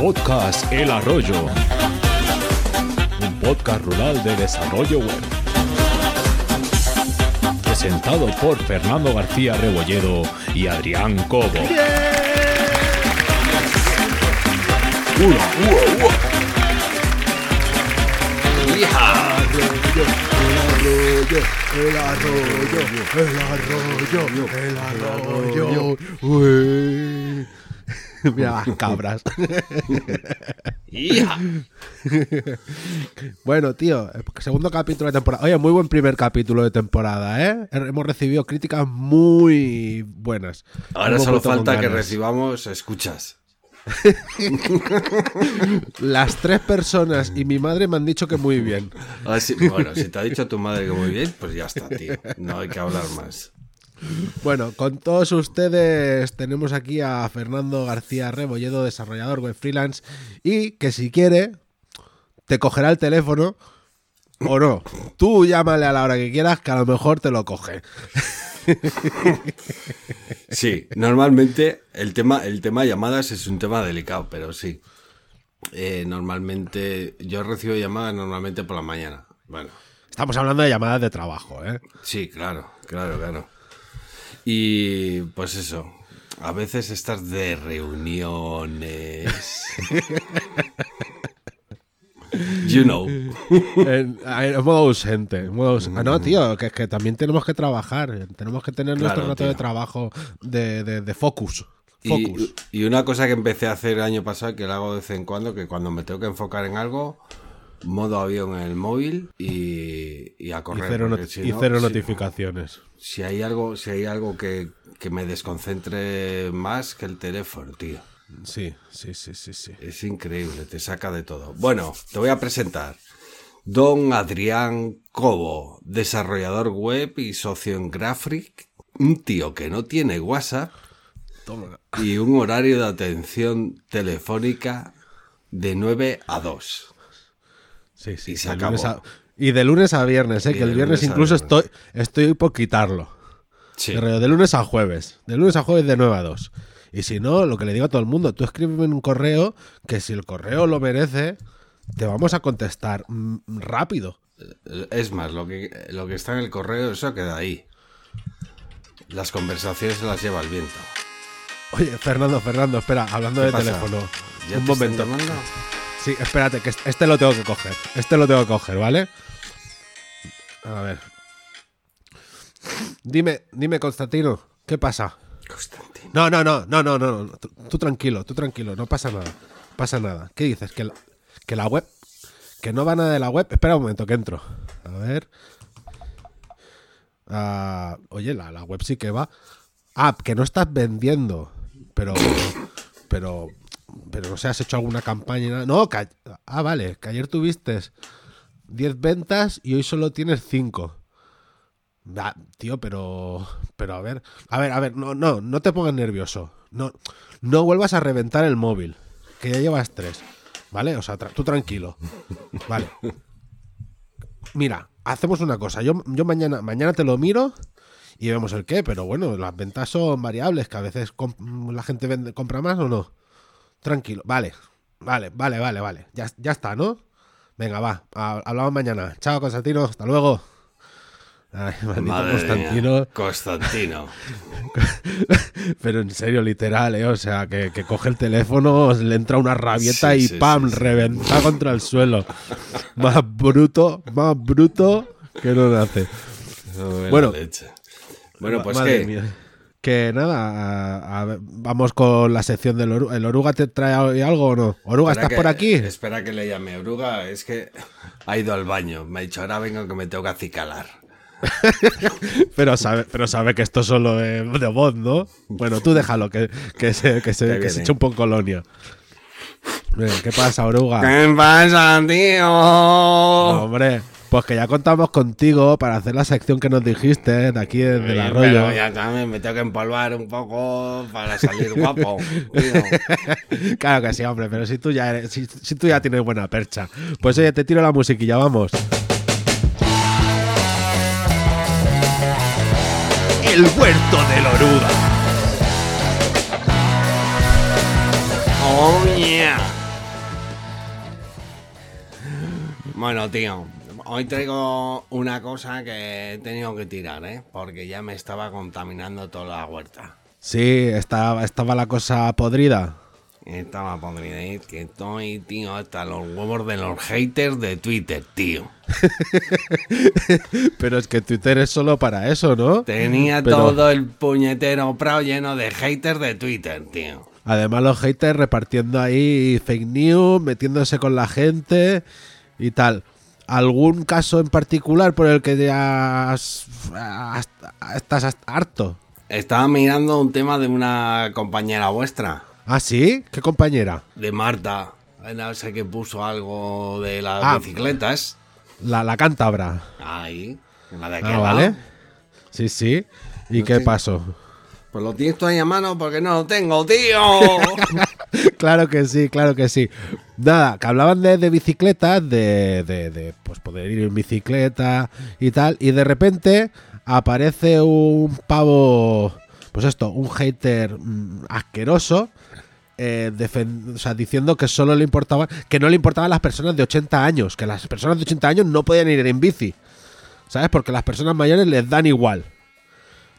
Podcast El Arroyo. Un podcast rural de desarrollo web. Presentado por Fernando García Rebolledo y Adrián Cobo. El arroyo, el arroyo, el arroyo. Uy. Mira las cabras. bueno, tío, segundo capítulo de temporada. Oye, muy buen primer capítulo de temporada, ¿eh? Hemos recibido críticas muy buenas. Ahora Hemos solo falta que recibamos escuchas. Las tres personas y mi madre me han dicho que muy bien. Ah, sí, Bueno, si te ha dicho tu madre que muy bien, pues ya está, tío. No hay que hablar más. Bueno, con todos ustedes tenemos aquí a Fernando García Rebolledo, desarrollador web freelance, y que si quiere, te cogerá el teléfono o no. Tú llámale a la hora que quieras, que a lo mejor te lo coge. Sí, normalmente el tema, el tema llamadas es un tema delicado, pero sí. Eh, normalmente, yo recibo llamadas normalmente por la mañana. Bueno, Estamos hablando de llamadas de trabajo, ¿eh? sí, claro, claro, claro. Y pues eso, a veces estás de reuniones. You know. En, en modo ausente. en modo aus- Ah, no, tío, que es que también tenemos que trabajar. Tenemos que tener nuestro rato de trabajo de, de- de focus. Y, Focus. y una cosa que empecé a hacer el año pasado, que lo hago de vez en cuando, que cuando me tengo que enfocar en algo, modo avión en el móvil y, y a Y correr. cero, porque not- si y no, cero si- notificaciones. Si hay algo, si hay algo que, que me desconcentre más que el teléfono, tío. Sí, sí, sí, sí, sí. Es increíble, te saca de todo. Bueno, te voy a presentar. Don Adrián Cobo, desarrollador web y socio en Graphic, un tío que no tiene WhatsApp y un horario de atención telefónica de 9 a 2. Sí, sí. Y se acabó. a- y de lunes a viernes, ¿eh? Que el viernes incluso viernes. estoy, estoy por quitarlo. Sí. De lunes a jueves. De lunes a jueves de 9 a 2. Y si no, lo que le digo a todo el mundo, tú escríbeme un correo que si el correo lo merece, te vamos a contestar mm, rápido. Es más, lo que, lo que está en el correo, eso queda ahí. Las conversaciones se las lleva el viento. Oye, Fernando, Fernando, espera, hablando ¿Qué de pasa? teléfono. ¿Ya un te momento. Sí, espérate, que este lo tengo que coger. Este lo tengo que coger, ¿vale? A ver. Dime, dime, Constantino, ¿qué pasa? Constantino. No, no, no, no, no, no. no. Tú, tú tranquilo, tú tranquilo, no pasa nada. Pasa nada. ¿Qué dices? ¿Que la, que la web. Que no va nada de la web. Espera un momento, que entro. A ver. Ah, oye, la, la web sí que va. Ah, que no estás vendiendo. Pero. Pero. Pero no sé, has hecho alguna campaña. No, ah, vale, que ayer tuviste 10 ventas y hoy solo tienes 5. Va, tío, pero. Pero a ver. A ver, a ver, no, no, no te pongas nervioso. No, no vuelvas a reventar el móvil. Que ya llevas tres. ¿Vale? O sea, tú tranquilo. Vale. Mira, hacemos una cosa. Yo, yo mañana, mañana te lo miro y vemos el qué, pero bueno, las ventas son variables, que a veces la gente vende, compra más o no. Tranquilo. Vale. Vale, vale, vale, vale. Ya, ya está, ¿no? Venga, va. Ha- Hablamos mañana. Chao, Constantino. Hasta luego. Ay, maldito Madre Constantino. mía, Constantino. Pero en serio, literal, ¿eh? O sea, que, que coge el teléfono, le entra una rabieta Sí, y sí, ¡pam! sí, reventa contra el suelo. Más bruto, más bruto que no nace. Bueno. leche. Bueno, pues Madre qué. mía. Que nada, a- a ver, vamos con la sección del Oruga. ¿El Oruga te trae algo o no? Oruga, Espera ¿estás que- por aquí? Espera que le llame Oruga. Es que ha ido al baño. Me ha dicho, ahora vengo que me tengo que acicalar. Pero sabe, pero sabe que esto solo es de voz, ¿no? Bueno, tú déjalo, que, que se, que se, Que se eche un poco colonia. ¿Qué pasa, Oruga? ¿Qué pasa, tío? No, hombre, pues que ya contamos contigo para hacer la sección que nos dijiste de aquí desde el arroyo. Pero ya también me tengo que empolvar un poco para salir guapo. claro que sí, hombre, pero si tú ya eres, si, si tú ya tienes buena percha. Pues oye, te tiro la musiquilla, vamos. El huerto de Loruda. Oh yeah. Bueno, tío, hoy traigo una cosa que he tenido que tirar, ¿eh? Porque ya me estaba contaminando toda la huerta. Sí, estaba, estaba la cosa podrida. Estaba podrida, ¿eh? que estoy, tío, hasta los huevos de los haters de Twitter, tío. Pero es que Twitter es solo para eso, ¿no? Tenía Pero- todo el puñetero prado lleno de haters de Twitter, tío. Además los haters repartiendo ahí fake news, metiéndose con la gente y tal. ¿Algún caso en particular por el que ya has- has- estás harto? Estaba mirando un tema de una compañera vuestra, ¿Ah, sí? ¿Qué compañera? de Marta. No sé que puso algo de las Ah. bicicletas. La, la cántabra. Ahí, la de Ah, al vale. Sí, sí. ¿Y No qué sé. pasó? Pues lo tienes tú ahí a mano porque no lo tengo, tío. claro que sí, claro que sí. Nada, que hablaban de, de bicicletas, de, de, de, pues poder ir en bicicleta y tal, y de repente aparece un pavo, pues esto, un hater mm, asqueroso, eh, o sea, diciendo que solo le importaba, que no le importaban las personas de 80 años, que las personas de 80 años no podían ir en bici, ¿sabes? Porque las personas mayores les dan igual.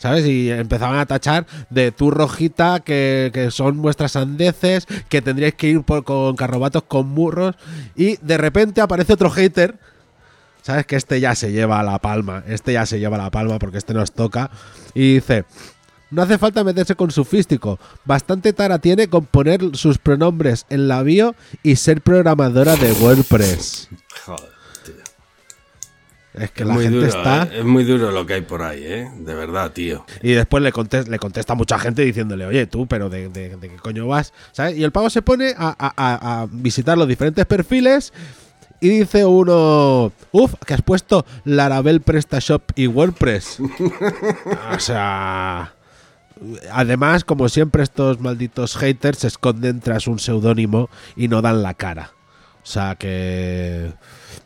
¿Sabes? Y empezaban a tachar de tu rojita que, que son vuestras sandeces, que tendríais que ir por- con carrobatos con burros. Y de repente aparece otro hater. ¿Sabes? Que este ya se lleva la palma. Este ya se lleva la palma porque este nos toca. Y dice: No hace falta meterse con sofístico. Bastante tara tiene con poner sus pronombres en la bio y ser programadora de WordPress. Joder. Es que Es la gente duro, está. eh. Es muy duro lo que hay por ahí, ¿eh? De verdad, tío. Y después le, contes- le contesta mucha gente diciéndole, oye, tú, pero ¿de, de- de qué coño vas? ¿Sabes? Y el pavo se pone a- a visitar los diferentes perfiles y dice uno, uff, que has puesto Laravel PrestaShop y WordPress. o sea... Además, como siempre, estos malditos haters se esconden tras un seudónimo y no dan la cara. O sea que...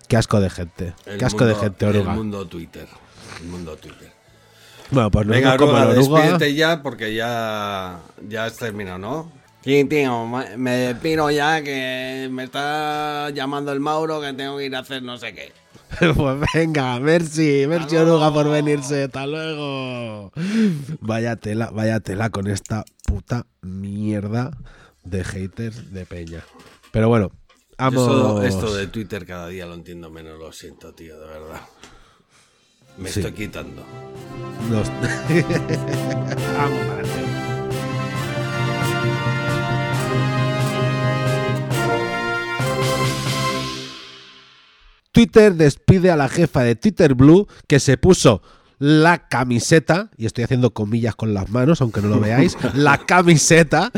Qué asco de gente. El Qué asco de gente, El oruga. mundo Twitter. El mundo Twitter. Bueno, pues Venga, nosotros como Oruga, despídete ya porque ya, ya has terminado, ¿no? Sí, tío, me despido ya que me está llamando el Mauro que tengo que ir a hacer no sé qué. Pues venga, merci, merci Oruga por venirse, hasta luego. Vaya tela, vaya tela con esta puta mierda de haters de peña. Pero bueno, Yo esto de Twitter cada día lo entiendo menos, lo siento, tío, de verdad. Me Sí. estoy quitando. Nos- vamos para adelante. Twitter despide a la jefa de Twitter Blue que se puso la camiseta, y estoy haciendo comillas con las manos, aunque no lo veáis, la camiseta,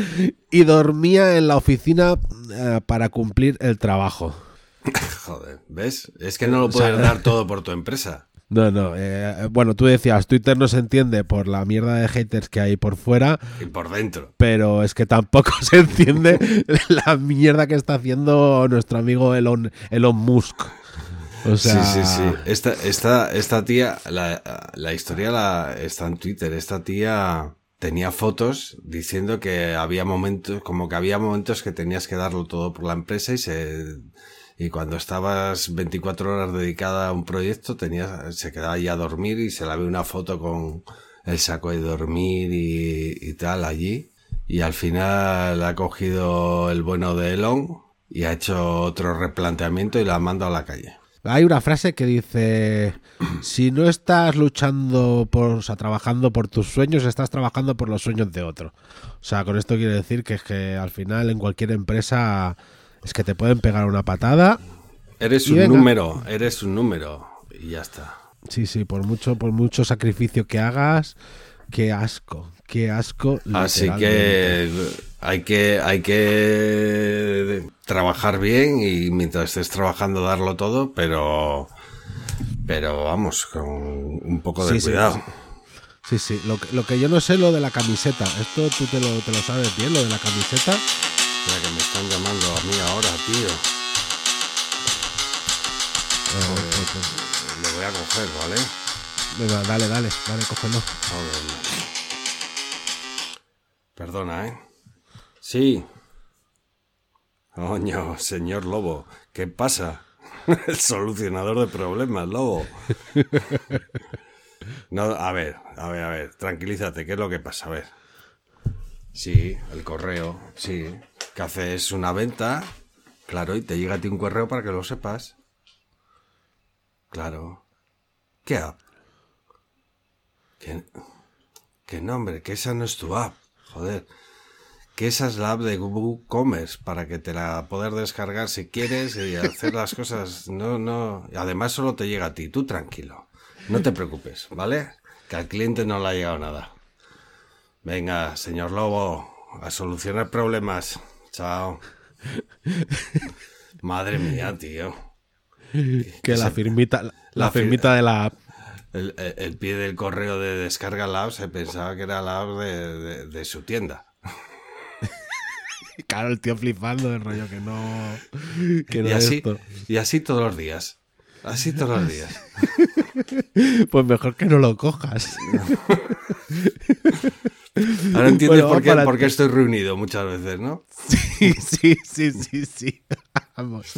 y dormía en la oficina eh, para cumplir el trabajo. Joder, ¿ves? Es que no lo puedes dar todo por tu empresa. No, no, eh, bueno, tú decías, Twitter no se entiende por la mierda de haters que hay por fuera, Y por dentro. pero es que tampoco se entiende la mierda que está haciendo nuestro amigo Elon, Elon Musk. O sea, Sí, sí, sí. Esta, esta, esta tía, la, la historia la, está en Twitter. Esta tía tenía fotos diciendo que había momentos, como que había momentos que tenías que darlo todo por la empresa y se, y cuando estabas 24 horas dedicada a un proyecto, tenías, se quedaba ahí a dormir y se la ve una foto con el saco de dormir y, y tal allí. Y al final ha cogido el bueno de Elon y ha hecho otro replanteamiento y la ha mandado a la calle. Hay una frase que dice, si no estás luchando por, o sea, trabajando por tus sueños, estás trabajando por los sueños de otro. O sea, con esto quiere decir que es que al final en cualquier empresa es que te pueden pegar una patada. Eres un venga. número, eres un número y ya está. Sí, sí, por mucho, por mucho sacrificio que hagas, qué asco, qué asco. Así que hay que hay que trabajar bien y mientras estés trabajando darlo todo, pero pero vamos con un poco de Sí, sí, cuidado. Sí, sí, lo que, lo que yo no sé lo de la camiseta. Esto tú te lo, te lo sabes bien, lo de la camiseta. Espera que me están llamando a mí ahora, tío. Eh, Lo voy a coger, ¿vale? Dale, dale, dale, cógelo. Joder. Perdona, ¿eh? Sí. Coño, señor Lobo, ¿qué pasa? El solucionador de problemas, lobo. No, a ver, a ver, a ver, tranquilízate, ¿qué es lo que pasa? A ver. Sí, el correo, sí. Que haces una venta, claro, y te llega a ti un correo para que lo sepas. Claro. ¿Qué app? ¿Qué, qué nombre? Que esa no es tu app. Joder. Que esa es la app de Google Commerce para que te la poder descargar si quieres y hacer las cosas. No, no. Además solo te llega a ti. Tú tranquilo. No te preocupes, ¿vale? Que al cliente no le ha llegado nada. Venga, señor Lobo, a solucionar problemas. Chao. Madre mía, tío. Que la firmita, la, la fir- firmita de la app. El, el- pie del correo de descarga la app se pensaba que era la app de, de- de su tienda. Claro, el tío flipando del rollo que no. Que no Y así, esto. y así todos los días. Así todos los días. Pues mejor que no lo cojas. Ahora entiendes Bueno, por, qué, por qué estoy reunido muchas veces, ¿no? Sí, sí, sí, sí, sí. Vamos.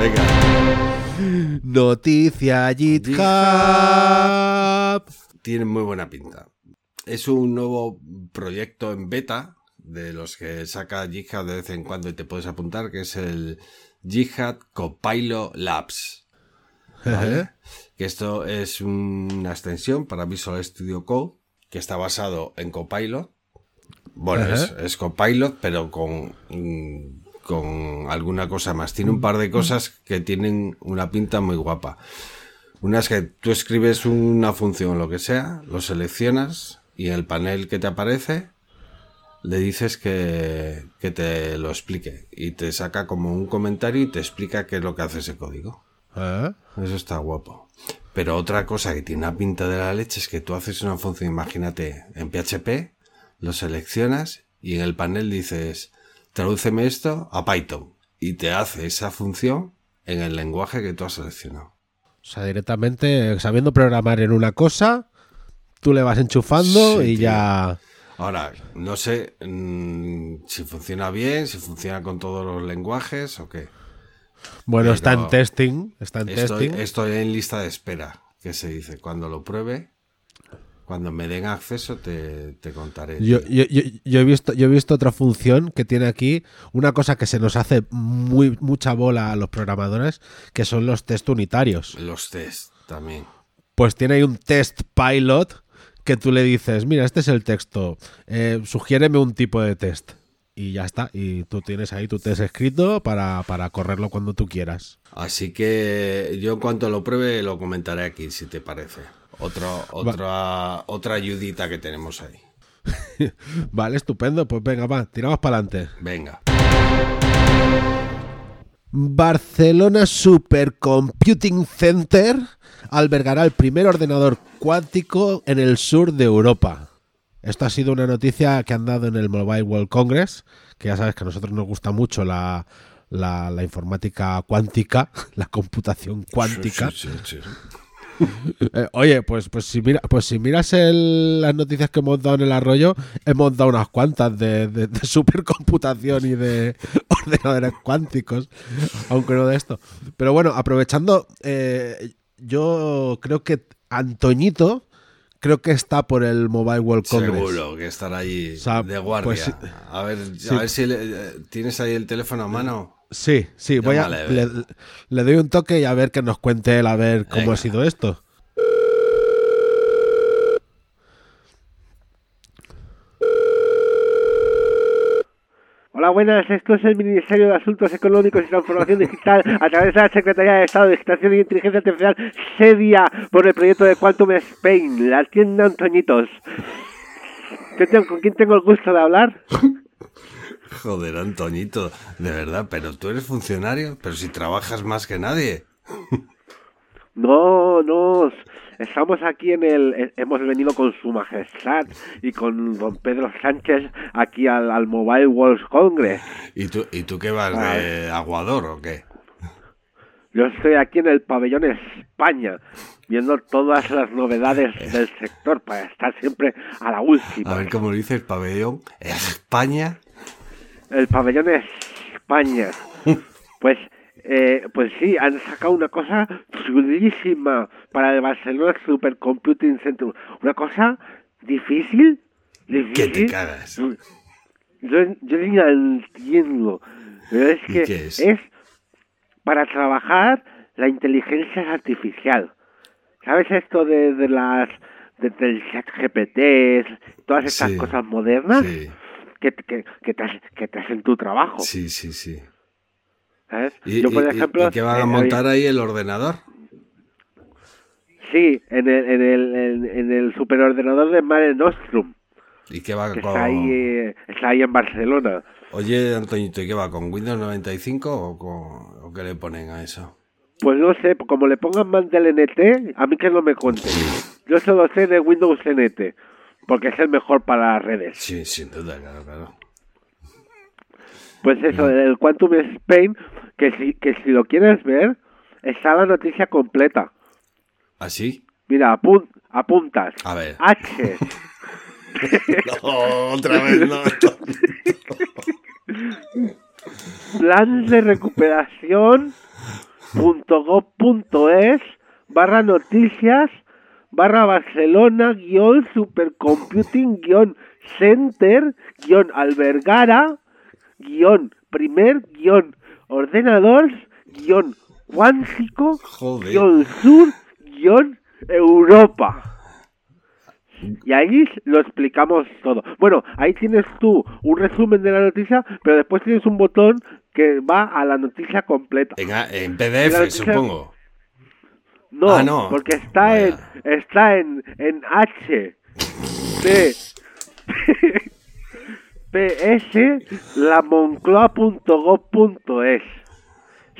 Venga, Noticia GitHub. tiene muy buena pinta. Es un nuevo proyecto en beta de los que saca Jihad de vez en cuando y te puedes apuntar, que es el Jihad Copilot Labs. ¿vale? que esto es una extensión para Visual Studio Code que está basado en Copilot. Bueno, es Copilot, pero con, mm, con alguna cosa más. Tiene un par de cosas que tienen una pinta muy guapa. Una es que tú escribes una función, lo que sea, lo seleccionas y en el panel que te aparece le dices que, que te lo explique y te saca como un comentario y te explica qué es lo que hace ese código. ¿Eh? Eso está guapo. Pero otra cosa que tiene una pinta de la leche es que tú haces una función, imagínate, en PHP, lo seleccionas y en el panel dices, tradúceme esto a Python. Y te hace esa función en el lenguaje que tú has seleccionado. O sea, directamente sabiendo programar en una cosa, tú le vas enchufando Sí, y tío. ya. Ahora, no sé mm, si funciona bien, si funciona con todos los lenguajes o qué. Bueno, Pero está en testing. Está en Estoy, testing. estoy en lista de espera, que se dice. Cuando lo pruebe, cuando me den acceso, te, te contaré. Yo, yo- yo he visto, yo he visto otra función que tiene aquí, una cosa que se nos hace muy mucha bola a los programadores, que son los test unitarios. Los test también. Pues tiene ahí un test pilot que tú le dices, mira, este es el texto, eh, sugiéreme un tipo de test. Y ya está, y tú tienes ahí tu test escrito para, para correrlo cuando tú quieras. Así que yo en cuanto lo pruebe lo comentaré aquí, si te parece. Otro, otra, otra ayudita que tenemos ahí. Vale, estupendo, pues venga, va, tiramos para adelante. Venga. Barcelona Supercomputing Center albergará el primer ordenador cuántico en el sur de Europa. Esto ha sido una noticia que han dado en el Mobile World Congress, que ya sabes que a nosotros nos gusta mucho la, la- la informática cuántica, la computación cuántica. Sí, sí, sí. Eh, oye, pues, pues, si mira, pues si miras el- las noticias que hemos dado en el arroyo, hemos dado unas cuantas de, de- de supercomputación y de ordenadores cuánticos, aunque no de esto. Pero bueno, aprovechando, eh, yo creo que Antoñito creo que está por el Mobile World Congress. Seguro que estará O sea, de guardia. pues. A ver, Sí. a ver si le- eh, tienes ahí el teléfono a mano. Sí, sí, voy a, le, doy un toque y a ver que nos cuente él a ver cómo Venga. ha sido esto. Hola, buenas. Esto es el Ministerio de Asuntos Económicos y Transformación Digital a través de la Secretaría de Estado de Digitación y Inteligencia Artificial, sedia por el proyecto de Quantum Spain, la tienda Antoñitos. ¿Qué tengo- ¿Con quién tengo el gusto de hablar? Joder, Antoñito, de verdad, pero tú eres funcionario, pero si trabajas más que nadie. No, no. Estamos aquí en el. Hemos venido con Su Majestad y con don Pedro Sánchez aquí al, al Mobile World Congress. ¿Y tú, ¿Y tú qué vas de aguador o qué? Yo estoy aquí en el pabellón España, viendo todas las novedades del sector para estar siempre a la última. A ver cómo lo dices, pabellón. ¿España? El pabellón España. Pues eh, pues sí, han sacado una cosa chulísima para el Barcelona Supercomputing Center. Una cosa difícil, difícil. te cagas. Yo, yo ni la entiendo. Pero es ¿Y que qué es? para trabajar la inteligencia artificial. ¿Sabes esto de, de las de, del chat GPT, todas estas Sí. cosas modernas Sí, que, que, que, te, que te hacen tu trabajo? sí, sí, sí. ¿sabes? ¿Y, Yo, por y- ejemplo, y qué van a eh, montar ahí el ordenador? Sí, en el, en el, en, en el superordenador de Mare Nostrum, ¿Y qué va que con...? está ahí, eh, está ahí en Barcelona. Oye, Antoñito, ¿y qué va? ¿Con Windows 95 o, con... o qué le ponen a eso? Pues no sé, como le pongan más del NT, a mí que no me cuenten. Yo solo sé de Windows NT, porque es el mejor para las redes. Sí, sin duda, claro, claro. Pues eso, el Quantum Spain, que si, que si lo quieres ver, está la noticia completa. ¿Así? Mira, apun- apuntas. A ver. H. otra vez no. Plan de recuperación punto gov punto es barra noticias barra Barcelona guion supercomputing guion center guion albergara guion primer guion ordenador guion cuántico guion sur guion Europa. Y ahí lo explicamos todo. Bueno, ahí tienes tú un resumen de la noticia, pero después tienes un botón que va a la noticia completa. En, en PDF, noticia- supongo. No, Ah, no. porque está en Vaya. está en en H P PS lamoncloa.gov.es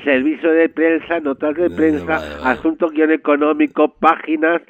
Servicio de prensa, notas de prensa, vale, vale. asunto guion económico, páginas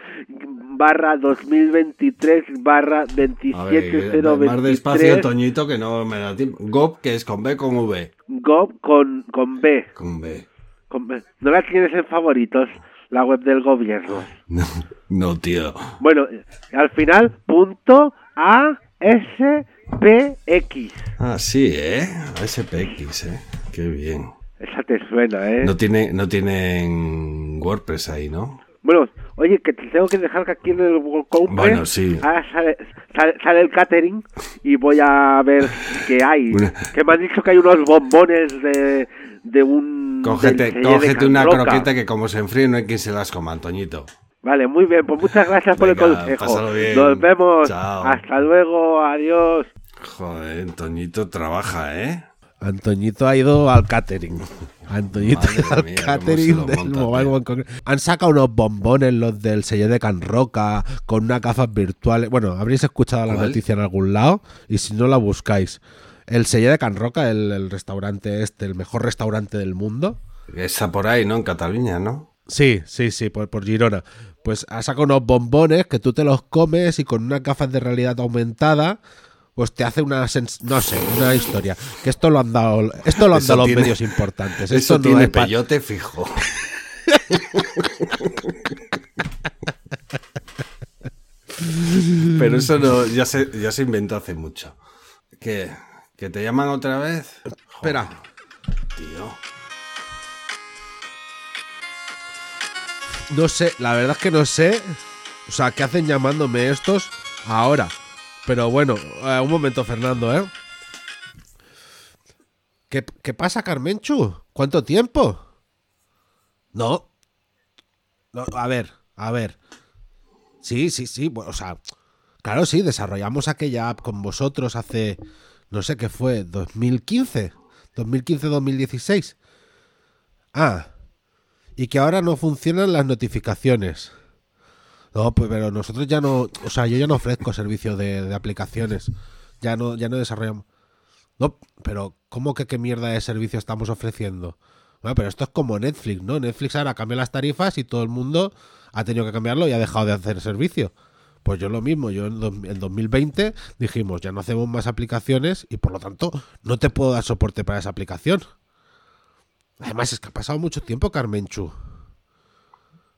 barra 2023 barra A ver, 27023 más despacio, Toñito, que no me da tiempo. GOP, que es con B con V. gov con, con B, Con B. con B. No la tienes en favoritos, la web del gobierno. No, no, tío. Bueno, al final, punto A S P X. Ah, sí, ¿eh? SPX, ¿eh? Qué bien. Esa te suena, ¿eh? No, tiene, no tienen WordPress ahí, ¿no? Bueno, oye, que te tengo que dejar que aquí en el compre. Bueno, sí. Ahora sale, sale, sale el catering y voy a ver qué hay. Una- Que me han dicho que hay unos bombones de, de un. Cógete, una croqueta que como se enfríe no hay quien se las coma, Antoñito. Vale, muy bien, pues muchas gracias por el consejo. bien. Nos vemos. Chao. Hasta luego, adiós. Joder, Antoñito trabaja, ¿eh? Antoñito ha ido al catering. Antoñito ha ido Madre al mía, catering del Mobile. World Congress. Han sacado unos bombones, los del sello de Can Roca, con unas gafas virtuales. Bueno, habréis escuchado la ¿Cuál? noticia en algún lado, y si no la buscáis. El sello de Can Roca, el, el restaurante este, el mejor restaurante del mundo. Está por ahí, ¿no? En Cataluña, ¿no? Sí, sí, sí, por, por Girona. Pues ha sacado unos bombones que tú te los comes y con unas gafas de realidad aumentada, pues te hace una no sé, una historia. Que esto lo han dado, esto lo han Eso dado los medios importantes. Eso Esto no tiene peyote fijo. Pero eso no, ya se, ya se inventó hace mucho. ¿Qué? ¿Que te llaman otra vez? Espera. Tío. No sé, la verdad es que no sé. O sea, ¿qué hacen llamándome estos ahora? Pero bueno, eh, un momento, Fernando, ¿eh? ¿Qué, qué pasa, Carmenchu? ¿Cuánto tiempo? No. No, a ver, a ver. Sí, sí, sí. Bueno, o sea, claro, sí, desarrollamos aquella app con vosotros hace, no sé qué fue, 2015, 2015-2016. Ah, y que ahora no funcionan las notificaciones. No, pues pero nosotros ya no, o sea, yo ya no ofrezco servicio de, de aplicaciones. Ya no, ya no desarrollamos. No, pero ¿cómo que qué mierda de servicio estamos ofreciendo? Bueno, pero esto es como Netflix, ¿no? Netflix ahora cambia las tarifas y todo el mundo ha tenido que cambiarlo y ha dejado de hacer servicio. Pues yo lo mismo, yo en, dos- en 2020 dijimos, ya no hacemos más aplicaciones y por lo tanto no te puedo dar soporte para esa aplicación. Además es que ha pasado mucho tiempo, Carmenchu.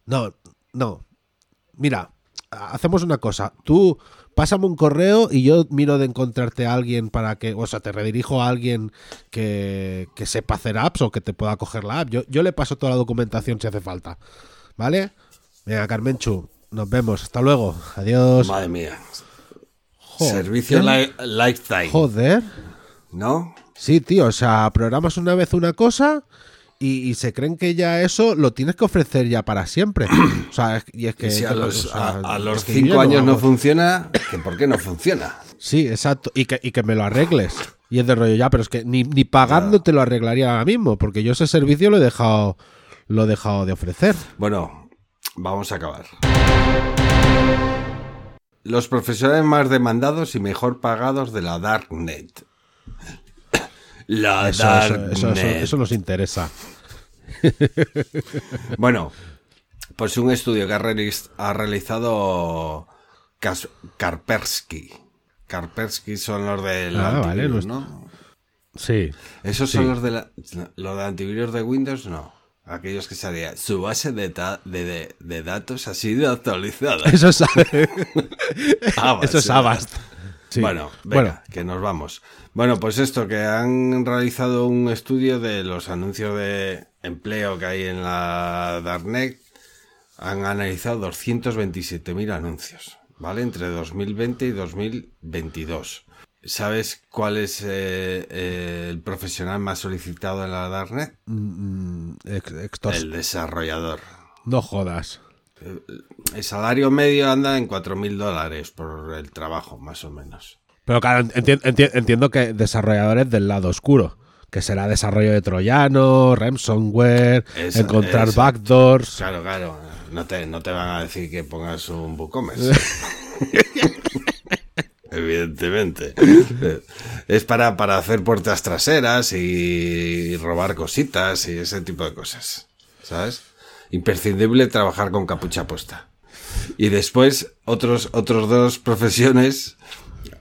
No, no. Mira, hacemos una cosa. Tú pásame un correo y yo miro de encontrarte a alguien para que, o sea, te redirijo a alguien que, que sepa hacer apps o que te pueda coger la app. Yo, yo le paso toda la documentación si hace falta. ¿Vale? Venga, Carmenchu, nos vemos. Hasta luego. Adiós. Madre mía. Joder. Servicio li- lifetime. Joder. ¿No? Sí, tío, o sea, programas una vez una cosa y, y se creen que ya eso lo tienes que ofrecer ya para siempre. O sea, y es que... Si a o los, sea, a, a es los que yo cinco años no funciona, que ¿por qué no funciona? Sí, exacto. Y que, y que me lo arregles. Y es de rollo ya, pero es que ni, ni pagando te lo arreglaría ahora mismo, porque yo ese servicio lo he dejado, lo he dejado de ofrecer. Bueno, vamos a acabar. Los profesionales más demandados y mejor pagados de la Darknet. La Eso, eso, eso, eso- Darknet. eso nos interesa. Bueno, pues un estudio que ha, realiz- ha realizado Kas- Kaspersky. Kaspersky son los del Ah, vale, no ¿no? Sí. Esos son los de la, los de antivirus de Windows, no. Aquellos que salía. Su base de, ta- de, de- de datos ha sido actualizada. Eso es, Avast, eso es. Avast. Sí. Bueno, venga, Bueno. que nos vamos. Bueno, pues esto, que han realizado un estudio de los anuncios de empleo que hay en la Darknet. Han analizado 227.000 anuncios, ¿vale? Entre 2020 y 2022. ¿Sabes cuál es eh, eh, el profesional más solicitado en la Darknet? Mm, extors- El desarrollador. No jodas. El salario medio anda en 4.000 dólares por el trabajo, más o menos. Pero claro, enti- enti- entiendo que desarrolladores del lado oscuro. Que será desarrollo de troyano, ransomware, encontrar backdoors. Claro, claro. No te, no te van a decir que pongas un WooCommerce. Evidentemente. Es para, para hacer puertas traseras y robar cositas y ese tipo de cosas. ¿Sabes? Imprescindible trabajar con capucha puesta. Y después, otros, otros dos profesiones,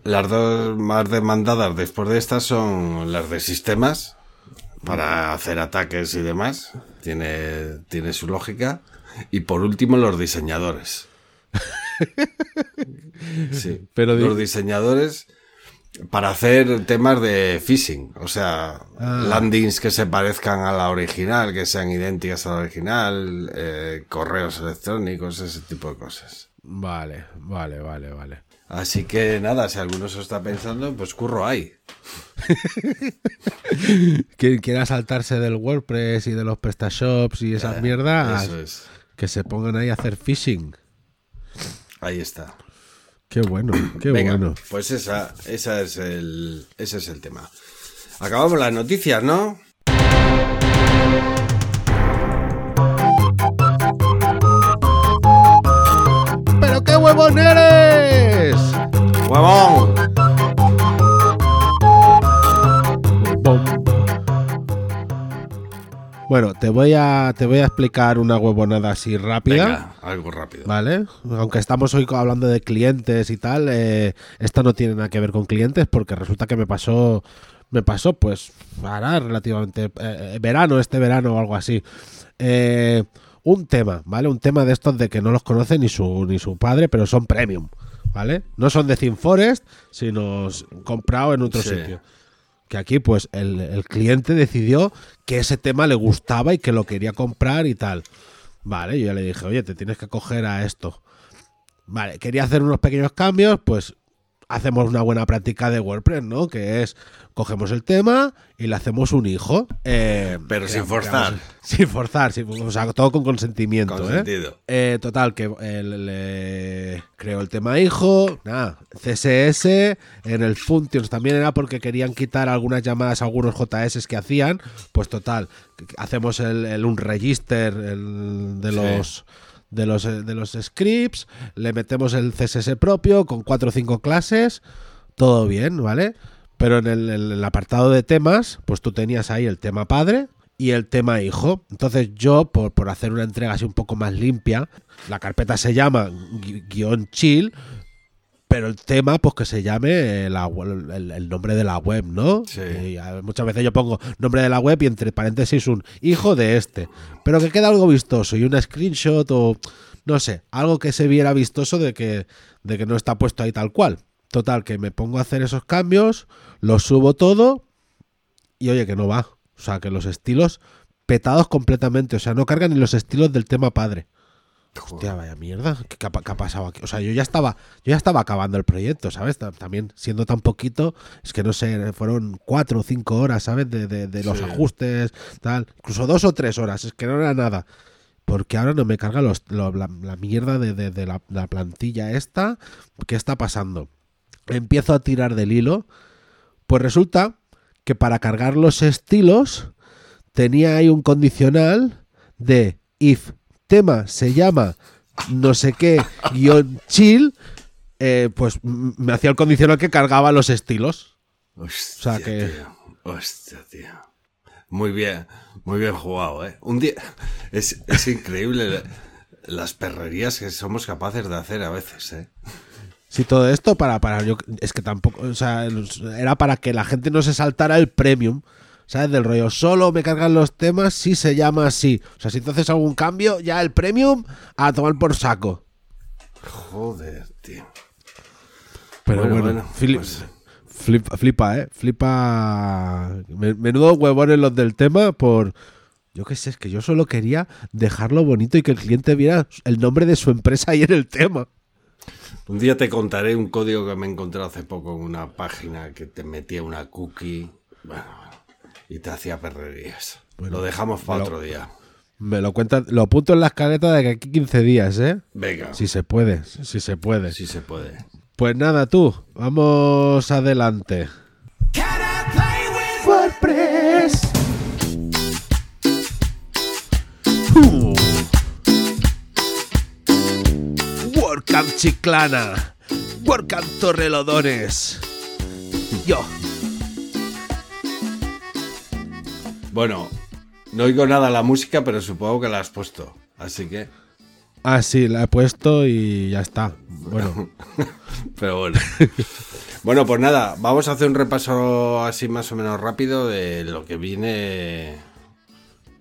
las dos más demandadas después de estas son las de sistemas, para hacer ataques y demás. Tiene, tiene su lógica. Y por último, los diseñadores. Sí, Pero los diseñadores para hacer temas de phishing, o sea, Ah. landings que se parezcan a la original, que sean idénticas a la original, eh, correos electrónicos, ese tipo de cosas. Vale, vale, vale, vale. Así que nada, si alguno se está pensando, pues curro hay. Quien quiera saltarse del WordPress y de los PrestaShops y esas mierdas, Eh, Eso es. que se pongan ahí a hacer phishing. Ahí está. Qué bueno, qué Venga, bueno. pues esa, esa es el, ese es el tema. Acabamos las noticias, ¿no? ¡Pero qué huevón eres! ¡Huevón! Bueno, te voy a te voy a explicar una huevonada así rápida. Venga, algo rápido. ¿Vale? Aunque estamos hoy hablando de clientes y tal, eh, esta no tiene nada que ver con clientes porque resulta que me pasó, me pasó pues, hará relativamente, eh, verano, este verano o algo así. Eh, un tema, ¿vale? Un tema de estos de que no los conoce ni su, ni su padre, pero son premium, ¿vale? No son de ThemeForest, sino s- comprado en otro Sí. sitio. Que aquí, pues, el, cliente decidió que ese tema le gustaba y que lo quería comprar y tal. Vale, yo ya le dije, oye, te tienes que coger a esto. Vale, quería hacer unos pequeños cambios, pues hacemos una buena práctica de WordPress, ¿no? Que es, cogemos el tema y le hacemos un hijo. eh, Pero sin forzar. sin forzar, sin- o sea, todo con consentimiento, Con ¿eh? Eh, total, que eh, le creó el tema hijo, nada, CSS, en el Functions también era porque querían quitar algunas llamadas, algunos JS que hacían, pues total, hacemos el, el un register el de Sí. De los eh, de los scripts, le metemos el CSS propio con cuatro o cinco clases, todo bien, ¿vale? Pero en el, apartado de temas, pues tú tenías ahí el tema padre y el tema hijo. Entonces yo, por, por hacer una entrega así un poco más limpia, la carpeta se llama gui- guion chill, pero el tema, pues que se llame la el, el nombre de la web, ¿no? Sí. Y muchas veces yo pongo nombre de la web y entre paréntesis un hijo de este. Pero que queda algo vistoso y una screenshot o no sé, algo que se viera vistoso de que, de que no está puesto ahí tal cual. Total, que me pongo a hacer esos cambios, los subo todo y oye que no va. O sea, que los estilos petados completamente, o sea, no cargan ni los estilos del tema padre. Hostia, vaya mierda, ¿qué, qué ha, qué ha pasado aquí? O sea, yo ya estaba, yo ya estaba acabando el proyecto, ¿sabes? Ta- También siendo tan poquito, es que no sé, fueron cuatro o cinco horas, ¿sabes? De, de- de los Sí. ajustes, tal, incluso dos o tres horas, es que no era nada. Porque ahora no me carga los, lo- la, la mierda de, de- de la, la plantilla esta. ¿Qué está pasando? Empiezo a tirar del hilo. Pues resulta que para cargar los estilos tenía ahí un condicional de if tema se llama no sé qué guion chill, eh, pues me hacía el condicional que cargaba los estilos. Hostia, O sea que- tío. Hostia, tío. Muy bien, muy bien jugado, ¿eh? Un día... Es, es increíble la- las perrerías que somos capaces de hacer a veces, ¿eh? Si todo esto para, para yo es que tampoco, o sea, era para que la gente no se saltara el premium, ¿sabes? Del rollo, solo me cargan los temas si se llama así. O sea, si entonces algún cambio, ya el premium a tomar por saco. Joder, tío. Pero Bueno, bueno, pues- flipa, flipa, ¿eh? Flipa. Me- Menudo huevones los del tema por. Yo qué sé, es que yo solo quería dejarlo bonito y que el cliente viera el nombre de su empresa ahí en el tema. Un día te contaré un código que me encontré hace poco en una página que te metía una cookie bueno, y te hacía perrerías. Bueno, lo dejamos para otro día. Me lo cuentan, lo apunto en la escaleta de que aquí 15 días, ¿eh? Venga, Si se puede, si se puede. si se puede. Pues nada, tú, vamos adelante. WordPress. Uh. WordCamp Chiclana. WordCamp Torrelodones. Yo. Bueno, no oigo nada la música, pero supongo que la has puesto. Así que, Ah, sí, la he puesto y ya está. Bueno, pero bueno. bueno, pues nada, vamos a hacer un repaso así más o menos rápido de lo que viene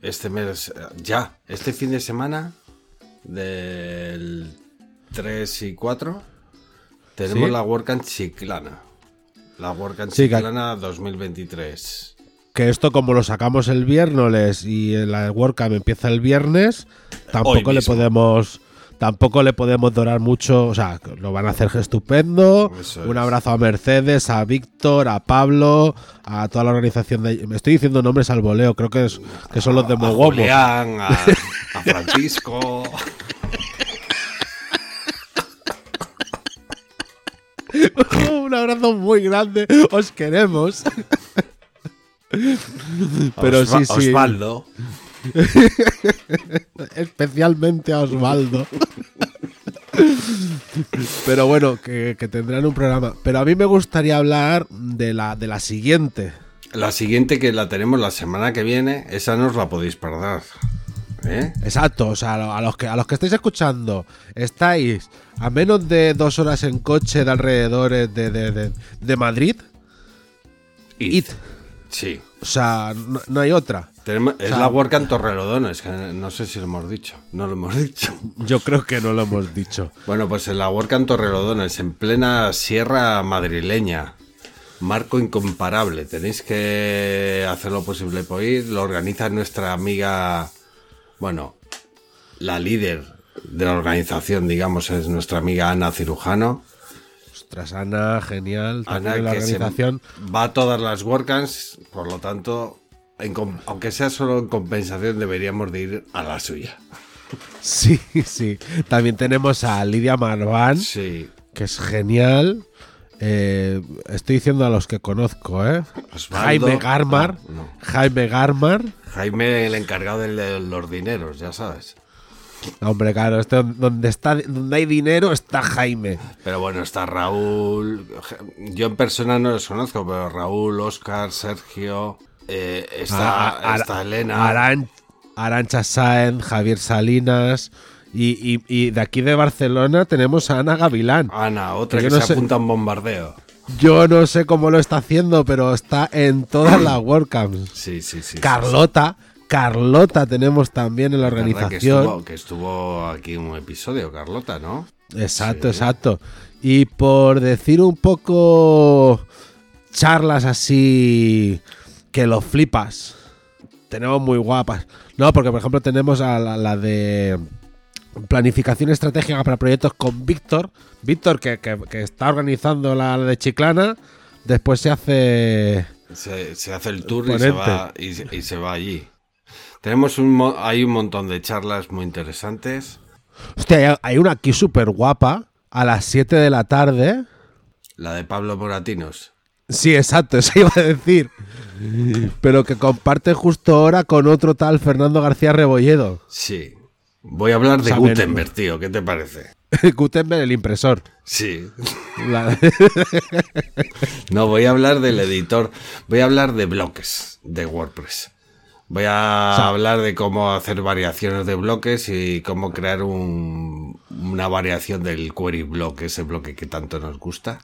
este mes, ya, este fin de semana del 3 y 4. Tenemos Sí. la WordCamp Chiclana. La WordCamp Sí, Chiclana 2023. Que esto como lo sacamos el viernes y la WordCamp empieza el viernes, tampoco le podemos tampoco le podemos dorar mucho, o sea, lo van a hacer estupendo. Un abrazo a Mercedes, a Víctor, a Pablo, a toda la organización de me estoy diciendo nombres al voleo, creo que es que son los de A Mogomo. Julián, a, a Francisco. Un abrazo muy grande, os queremos. Pero Osva- sí, sí. Osvaldo. especialmente a Osvaldo. Pero bueno, que, que tendrán un programa. Pero a mí me gustaría hablar de la, de la siguiente. La siguiente que la tenemos la semana que viene, esa no os la podéis perder. ¿Eh? Exacto, o sea, a lo- a los que, a los que estáis escuchando, estáis a menos de dos horas en coche de alrededores de, de, de- de Madrid. It. Sí. O sea, no, no hay otra. Tenemos- es sea- la WordCamp Torrelodones, que no sé si lo hemos dicho. No lo hemos dicho. Yo creo que no lo hemos dicho. Bueno, pues en la WordCamp Torrelodones, en plena sierra madrileña. Marco incomparable. Tenéis que hacer lo posible por ir. Lo organiza nuestra amiga, bueno, la líder de la organización, digamos, es nuestra amiga Ana Cirujano. Ostras, Ana, genial. Ana, la que organización. va a todas las WordCamps, por lo tanto, en aunque sea solo en compensación, deberíamos de ir a la suya. Sí, sí. También tenemos a Lidia Marván. Sí. que es genial. Eh, estoy diciendo a los que conozco, ¿eh? Osvaldo. Jaime Garmar. Ah, no. Jaime Garmar. Jaime, el encargado de los dineros, ya sabes. Hombre, claro, este, donde, está, donde hay dinero está Jaime. Pero bueno, está Raúl. Yo en persona no los conozco, pero Raúl, Oscar, Sergio. eh, está, A- a- está Elena. Aran- Arancha Sáenz, Javier Salinas. Y, y- y de aquí de Barcelona tenemos a Ana Gavilán. Ana, otra Que que, yo no se sé- apunta a un bombardeo. Yo no sé cómo lo está haciendo, pero está en todas las WordCamps. Sí, sí, sí. sí, Carlota, Carlota tenemos también en la ¿Verdad Que organización. estuvo, que estuvo aquí un episodio, Carlota, ¿no? Exacto, Sí. exacto. Y por decir un poco charlas así que lo flipas, tenemos muy guapas. No, porque por ejemplo tenemos a la, la de planificación estratégica para proyectos con Víctor. Víctor que, que- que está organizando la, la de Chiclana. Después se hace... Se, se hace el tour y se, va, y se va allí. Tenemos un, hay un montón de charlas muy interesantes. Hostia, hay- una aquí súper guapa a las 7 de la tarde. La de Pablo Moratinos. Sí, exacto, eso iba a decir. Pero que comparte justo ahora con otro tal Fernando García Rebolledo. Sí. Voy a hablar de Gutenberg, tío. ¿Qué te parece? Gutenberg, el impresor. Sí. La- No, voy a hablar del editor. Voy a hablar de bloques de WordPress. Voy a sea- hablar de cómo hacer variaciones de bloques y cómo crear un- una variación del query block, ese bloque que tanto nos gusta.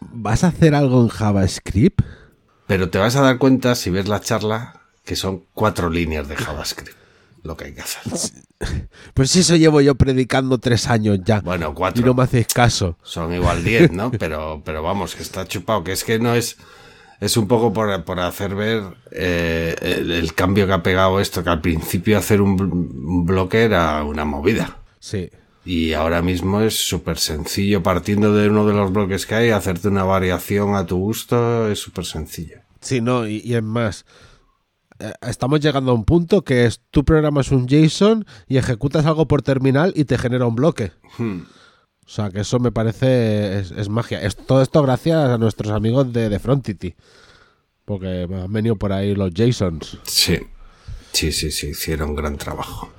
¿Vas a hacer algo en JavaScript? Pero te vas a dar cuenta, si ves la charla, que son cuatro líneas de JavaScript. Lo que hay que hacer. Pues eso llevo yo predicando tres años ya. Bueno, y cuatro. no me hacéis caso. Son igual 10, ¿no? Pero, pero vamos, que está chupado. Que es que no es. Es un poco por, por hacer ver eh, el, el cambio que ha pegado esto, que al principio hacer un, bl- un bloque era una movida. Sí. Y ahora mismo es súper sencillo, partiendo de uno de los bloques que hay, hacerte una variación a tu gusto es súper sencillo. Sí, no, y, y es más. eh, Estamos llegando a un punto que es tú programas un JSON y ejecutas algo por terminal y te genera un bloque. Hmm. O sea, que eso me parece es, es magia. Es, todo esto gracias a nuestros amigos de, de Frontity. Porque han venido por ahí los JSONs. Sí, sí, sí, sí, hicieron gran trabajo.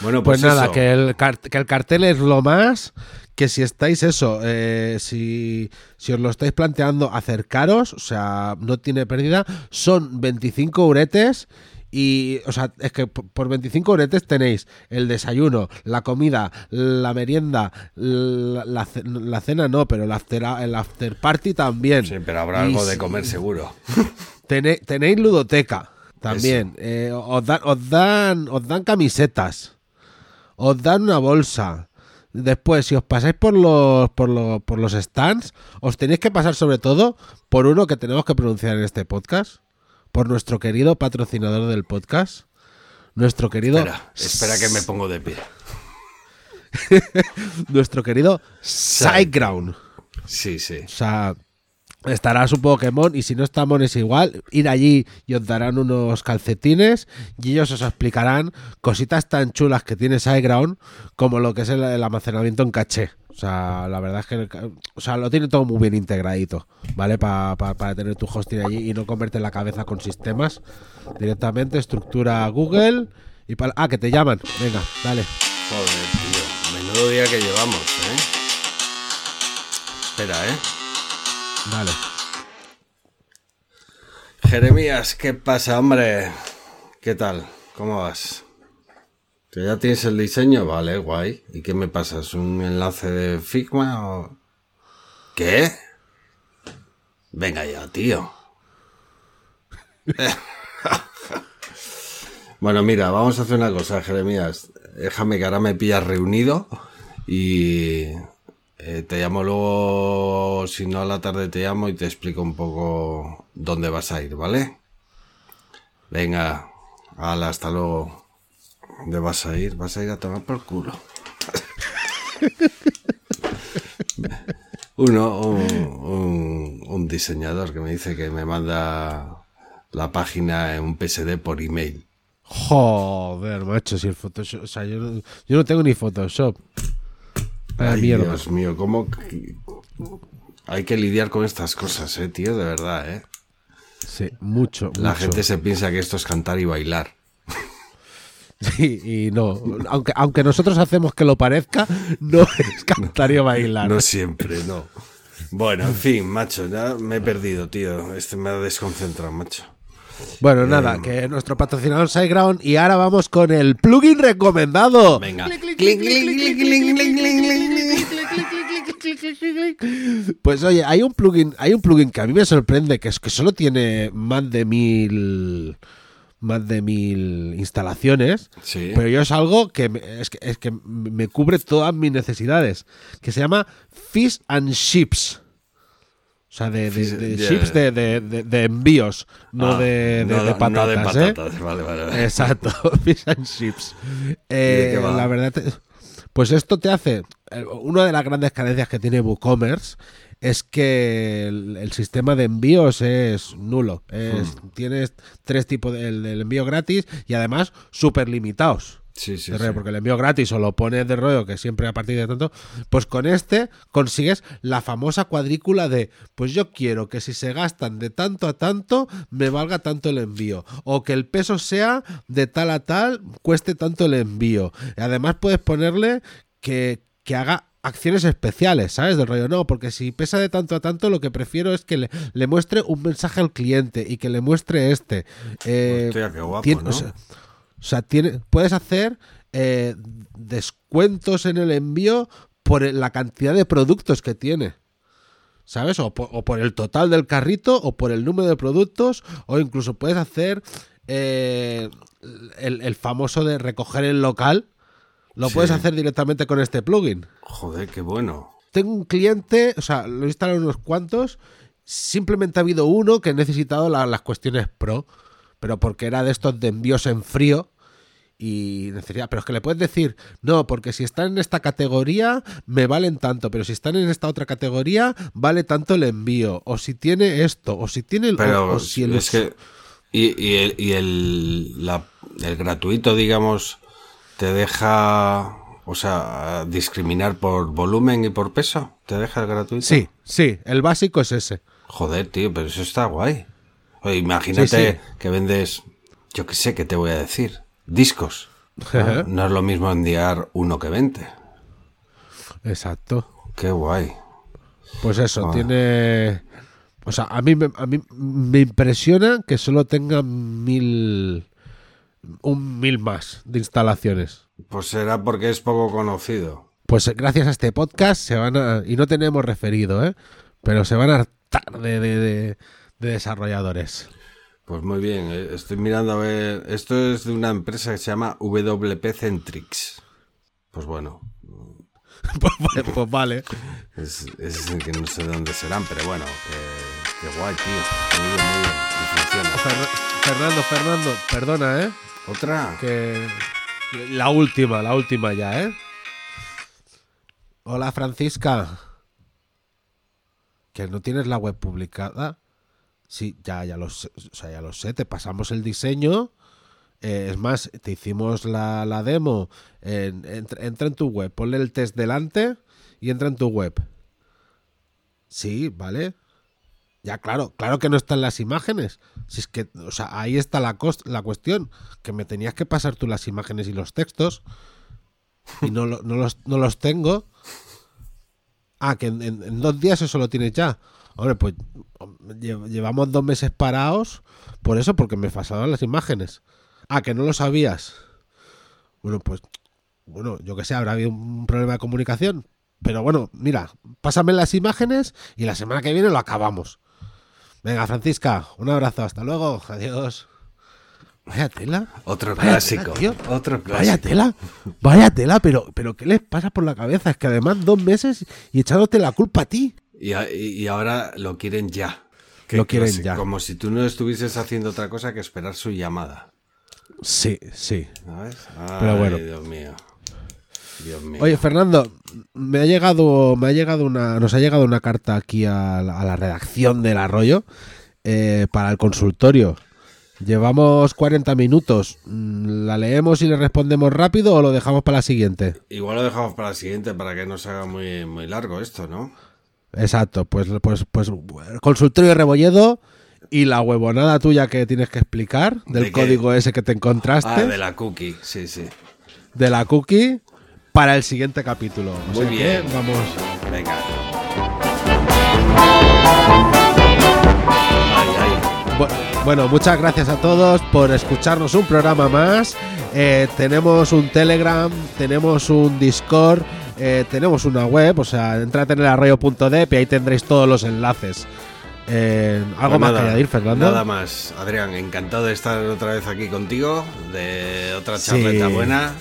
Bueno, Pues, pues, nada, que el, que el cartel es lo más. Que si estáis eso, eh, si, si os lo estáis planteando, acercaros, o sea, no tiene pérdida. Son 25 uretes y, o sea, es que por 25 uretes tenéis el desayuno, la comida, la merienda, la, la la cena no, pero el after, el after party también. Sí, pero habrá Y algo de comer seguro. Tenéis ludoteca también. Eh, os, dan, os, dan, os dan camisetas. Os dan una bolsa. Después, si os pasáis por los, por, los, por los stands, os tenéis que pasar sobre todo por uno que tenemos que pronunciar en este podcast. Por nuestro querido patrocinador del podcast. Nuestro querido. Espera, espera que me pongo de pie. Nuestro querido Sideground. Sí, sí. O sea, estará su Pokémon y si no está Mon es igual, ir allí y os darán unos calcetines y ellos os explicarán cositas tan chulas que tiene SiteGround como lo que es el, el almacenamiento en caché. O sea, la verdad es que o sea, lo tiene todo muy bien integradito, ¿vale? Pa- pa- para tener tu hosting allí y no comerte la cabeza con sistemas. Directamente estructura Google y pa- Ah, que te llaman. Venga, dale. Joder, tío. Menudo día que llevamos, ¿eh? Espera, ¿eh? Dale. Jeremías, ¿qué pasa, hombre? ¿Qué tal? ¿Cómo vas? ¿Que ya tienes el diseño? Vale, guay. ¿Y qué me pasas? ¿Un enlace de Figma o...? ¿Qué? Venga ya, tío. bueno, mira, vamos a hacer una cosa, Jeremías. Déjame que ahora me pillas reunido y eh, te llamo luego, si no a la tarde te llamo y te explico un poco dónde vas a ir, ¿vale? Venga, ala, hasta luego. ¿Dónde vas a ir? Vas a ir a tomar por culo. Uno, un, un- un diseñador que me dice que me manda la página en un PSD por email. Joder, macho, si el Photoshop. O sea, yo no, yo no tengo ni Photoshop. Ay, mierda. Dios mío, cómo que- hay que lidiar con estas cosas, eh, tío, de verdad, eh. Sí, mucho. La mucho. gente se piensa que esto es cantar y bailar. Sí, y no. Aunque, aunque nosotros hacemos que lo parezca, no es cantar y bailar. No siempre, no. Bueno, en fin, macho, ya me he perdido, tío. Este me ha desconcentrado, macho. Bueno, Eh, nada, que nuestro patrocinador es SiteGround y ahora vamos con el plugin recomendado. Venga. Pues oye, hay un plugin, hay un plugin que a mí me sorprende, que es que solo tiene más de mil más de mil instalaciones, Sí. pero yo es algo que, me, es que es que me cubre todas mis necesidades, que se llama Fish and Ships. O sea, de, de- de de, de- de- de envíos, no, Ah, de, de- no- de no patatas. ¿eh? patatas, Vale, vale, vale. Exacto, fish and chips. Eh, la verdad, te- pues esto te hace. eh, Una de las grandes carencias que tiene WooCommerce es que el, el sistema de envíos es nulo. Es- Hmm. Tienes tres tipos de, el envío gratis y además súper limitados. Sí, sí, De sí. rollo, Porque el envío gratis o lo pones de rollo que siempre a partir de tanto, pues con este consigues la famosa cuadrícula de, pues yo quiero que si se gastan de tanto a tanto, me valga tanto el envío. O que el peso sea de tal a tal, cueste tanto el envío. Y además puedes ponerle que, que haga acciones especiales, ¿sabes? Del rollo, no, porque si pesa de tanto a tanto, lo que prefiero es que le, le muestre un mensaje al cliente y que le muestre este. Eh, Hostia, qué guapo, tiene- ¿no? o sea, o sea, tiene, puedes hacer eh, descuentos en el envío por la cantidad de productos que tiene. ¿Sabes? O por, o por el total del carrito, o por el número de productos, o incluso puedes hacer eh, el, el famoso de recoger el local. Lo Sí. puedes hacer directamente con este plugin. Joder, qué bueno. Tengo un cliente, o sea, lo he instalado unos cuantos. Simplemente ha habido uno que he necesitado la- las cuestiones pro, pero porque era de estos de envíos en frío. Y necesitaba, pero es que le puedes decir, no, porque si están en esta categoría me valen tanto, pero si están en esta otra categoría vale tanto el envío, o si tiene esto, o si tiene el, Pero o, o si el es que. Y, y el, y el, la- el gratuito, digamos, te deja. O sea, discriminar por volumen y por peso. ¿Te deja el gratuito? Sí, sí, el básico es ese. Joder, tío, pero eso está guay. Oye, imagínate Sí, sí. que vendes. Yo qué sé, ¿qué te voy a decir? Discos. ¿no? No es lo mismo enviar uno que 20. Exacto. Qué guay. Pues eso, tiene. O sea, a mí, me- a mí me impresiona que solo tenga mil. Un mil más de instalaciones. Pues será porque es poco conocido. Pues gracias a este podcast se van a. Y no tenemos referido, ¿eh? Pero se van a hartar de, de, de- de desarrolladores. Pues muy bien, eh, estoy mirando a ver. Esto es de una empresa que se llama WP Centrix. Pues bueno, pues, pues- pues vale. es, es que no sé de dónde serán, pero bueno, que, que guay, tío. Muy bien, muy bien. Y funciona. Fer- Fernando, Fernando, perdona, ¿eh? Otra. Que. La última, la última ya, ¿eh? Hola, Francisca. ¿Que no tienes la web publicada? Sí, ya, ya lo sé, o sea, ya lo sé, te pasamos el diseño. eh, es más, te hicimos la, la demo. en- entra, entra en tu web, ponle el test delante y entra en tu web. Sí, vale. Ya, claro, claro que no están las imágenes. Si es que, o sea, ahí está la, cos- la cuestión, que me tenías que pasar tú las imágenes y los textos y no, no, los, no los tengo. Ah, que en- en dos días eso lo tienes ya. Hombre, pues lle- llevamos dos meses parados por eso, porque me pasaban las imágenes. Ah, que no lo sabías. Bueno, pues, bueno, yo que sé, habrá habido un problema de comunicación. Pero bueno, mira, pásame las imágenes y la semana que viene lo acabamos. Venga, Francisca, un abrazo, hasta luego, adiós. Vaya tela. Otro Vaya clásico. tela. Otro clásico. Vaya tela, vaya tela, pero, pero ¿qué les pasa por la cabeza? Es que además dos meses y echándote la culpa a ti. Y, a- y- ahora lo quieren ya. Lo quieren ya. Como si tú no estuvieses haciendo otra cosa que esperar su llamada. Sí, sí. ¿Sabes? Pero Ay, bueno. Dios mío. Dios mío. Oye, Fernando, me ha llegado, me ha llegado una, nos ha llegado una carta aquí a la, a la redacción del Arroyo eh, para el consultorio. Llevamos 40 minutos. Mm, ¿La leemos y le respondemos rápido o lo dejamos para la siguiente? Igual lo dejamos para la siguiente para que no se haga muy, muy largo esto, ¿no? Exacto, pues, pues, pues consultorio de Rebolledo y la huevonada tuya que tienes que explicar del código ese que te encontraste Ah, de la cookie, sí, sí. de la cookie para el siguiente capítulo. O Muy que bien. vamos. Venga. Ay, ay. Bu- Bueno, muchas gracias a todos por escucharnos un programa más. Eh, tenemos un Telegram, tenemos un Discord, eh, tenemos una web, o sea, entrad en el arroyo.dep y ahí tendréis todos los enlaces. Eh, ¿Algo Pues más nada, que añadir, Fernando? Nada más, Adrián, encantado de estar otra vez aquí contigo, de otra Sí. charleta buena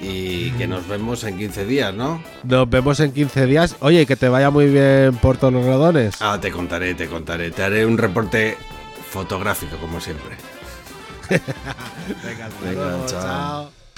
y que nos vemos en 15 días, ¿no? Nos vemos en 15 días. Oye, que te vaya muy bien por todos los rodones. Ah, te contaré, te contaré, te haré un reporte fotográfico como siempre. Venga, Venga, chao. chao.